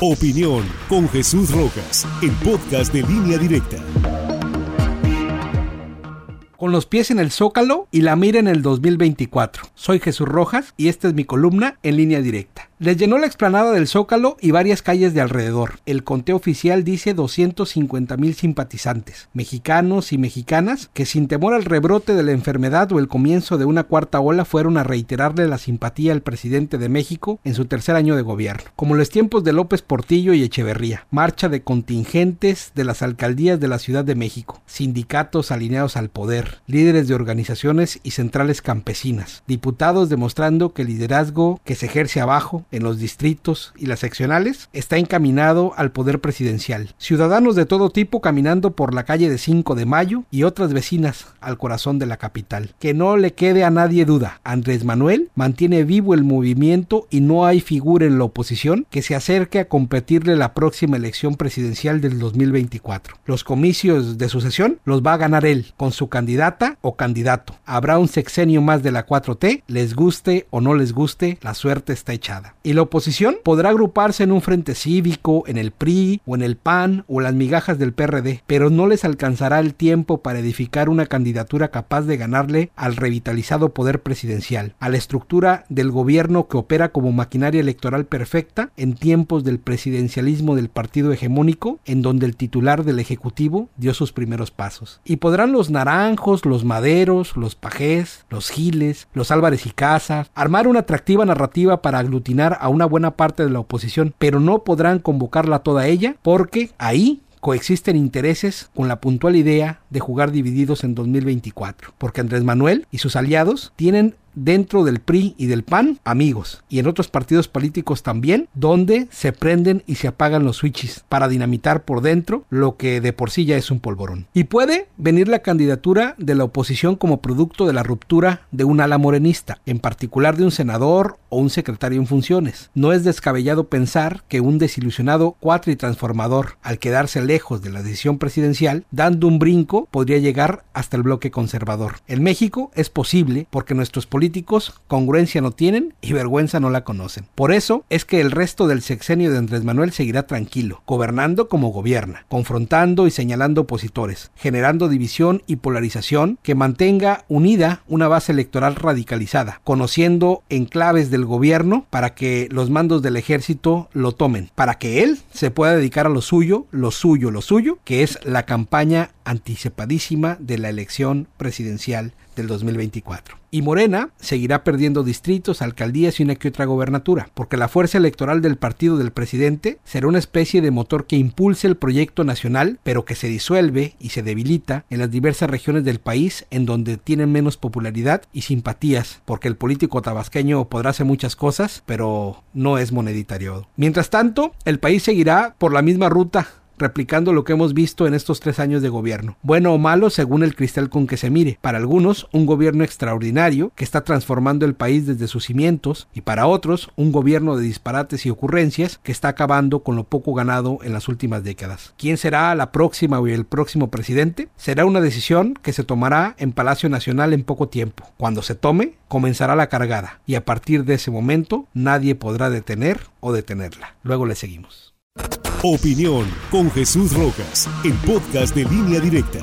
Opinión con Jesús Rojas, el podcast de línea directa. Con los pies en el zócalo y la mira en el 2024. Soy Jesús Rojas y esta es mi columna en línea directa. Les llenó la explanada del Zócalo y varias calles de alrededor. El conteo oficial dice 250 mil simpatizantes, mexicanos y mexicanas, que sin temor al rebrote de la enfermedad o el comienzo de una cuarta ola fueron a reiterarle la simpatía al presidente de México en su tercer año de gobierno. Como los tiempos de López Portillo y Echeverría, marcha de contingentes de las alcaldías de la Ciudad de México, sindicatos alineados al poder, líderes de organizaciones y centrales campesinas, diputados demostrando que el liderazgo que se ejerce abajo en los distritos y las seccionales está encaminado al poder presidencial. Ciudadanos de todo tipo caminando por la calle de 5 de Mayo y otras vecinas al corazón de la capital. Que no le quede a nadie duda, Andrés Manuel mantiene vivo el movimiento y no hay figura en la oposición que se acerque a competirle la próxima elección presidencial del 2024. Los comicios de sucesión los va a ganar él con su candidata o candidato. Habrá un sexenio más de la 4T, les guste o no les guste, la suerte está echada. Y la oposición podrá agruparse en un frente cívico, en el PRI o en el PAN o las migajas del PRD, pero no les alcanzará el tiempo para edificar una candidatura capaz de ganarle al revitalizado poder presidencial, a la estructura del gobierno que opera como maquinaria electoral perfecta en tiempos del presidencialismo del partido hegemónico, en donde el titular del Ejecutivo dio sus primeros pasos. Y podrán los naranjos, los maderos, los pajés, los giles, los Álvarez y Casas, armar una atractiva narrativa para aglutinar a una buena parte de la oposición, pero no podrán convocarla toda ella porque ahí coexisten intereses con la puntual idea de jugar divididos en 2024, porque Andrés Manuel y sus aliados tienen dentro del PRI y del PAN amigos y en otros partidos políticos también donde se prenden y se apagan los switches para dinamitar por dentro lo que de por sí ya es un polvorón. Y puede venir la candidatura de la oposición como producto de la ruptura de un ala morenista, en particular de un senador o un secretario en funciones. No es descabellado pensar que un desilusionado cuatri transformador al quedarse lejos de la decisión presidencial, dando un brinco, podría llegar hasta el bloque conservador. En México es posible porque nuestros políticos congruencia no tienen y vergüenza no la conocen. Por eso es que el resto del sexenio de Andrés Manuel seguirá tranquilo, gobernando como gobierna, confrontando y señalando opositores, generando división y polarización que mantenga unida una base electoral radicalizada, conociendo enclaves del gobierno para que los mandos del ejército lo tomen, para que él se pueda dedicar a lo suyo, lo suyo, lo suyo, que es la campaña de la elección presidencial del 2024. Y Morena seguirá perdiendo distritos, alcaldías y una que otra gobernatura, porque la fuerza electoral del partido del presidente será una especie de motor que impulse el proyecto nacional, pero que se disuelve y se debilita en las diversas regiones del país en donde tienen menos popularidad y simpatías, porque el político tabasqueño podrá hacer muchas cosas, pero no es moneditario. Mientras tanto, el país seguirá por la misma ruta replicando lo que hemos visto en estos tres años de gobierno, bueno o malo según el cristal con que se mire. Para algunos, un gobierno extraordinario que está transformando el país desde sus cimientos, y para otros, un gobierno de disparates y ocurrencias que está acabando con lo poco ganado en las últimas décadas. ¿Quién será la próxima o el próximo presidente? Será una decisión que se tomará en Palacio Nacional en poco tiempo. Cuando se tome, comenzará la cargada, y a partir de ese momento nadie podrá detener o detenerla. Luego le seguimos. Opinión con Jesús Rojas, el podcast de línea directa.